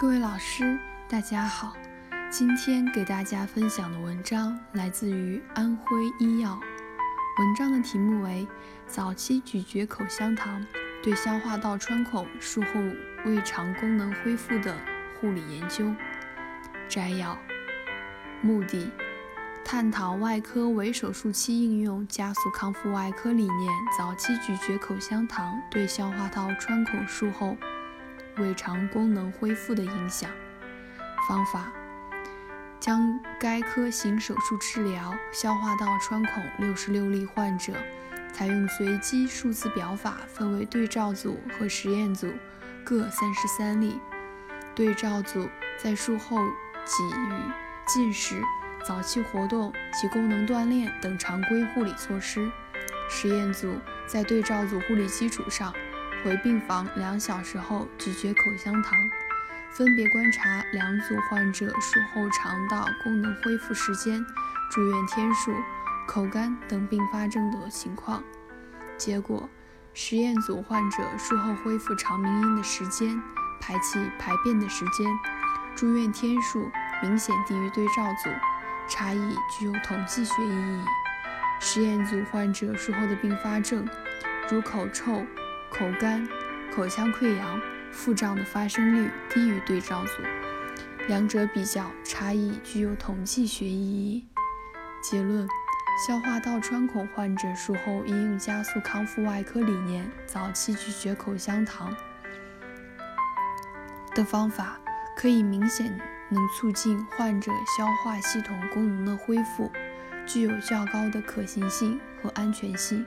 各位老师，大家好。今天给大家分享的文章来自于安徽医药。文章的题目为《早期咀嚼口香糖对消化道穿孔术后胃肠功能恢复的护理研究》。摘要：目的。探讨外科为手术期应用加速康复外科理念，早期咀嚼口香糖对消化道穿孔术后胃肠功能恢复的影响。方法：将该科行手术治疗消化道穿孔六十六例患者，采用随机数字表法，分为对照组和实验组，各三十三例。对照组在术后给予进食。早期活动及功能锻炼等常规护理措施。实验组在对照组护理基础上，回病房两小时后咀嚼口香糖，分别观察两组患者术后肠道功能恢复时间、住院天数、口干等并发症的情况。结果，实验组患者术后恢复肠鸣音的时间、排气排便的时间、住院天数明显低于对照组。差异具有统计学意义。实验组患者术后的并发症，如口臭、口干、口腔溃疡、腹胀的发生率低于对照组，两者比较差异具有统计学意义。结论：消化道穿孔患者术后应用加速康复外科理念，早期咀嚼口香糖的方法，可以明显。能促进患者消化系统功能的恢复，具有较高的可行性和安全性。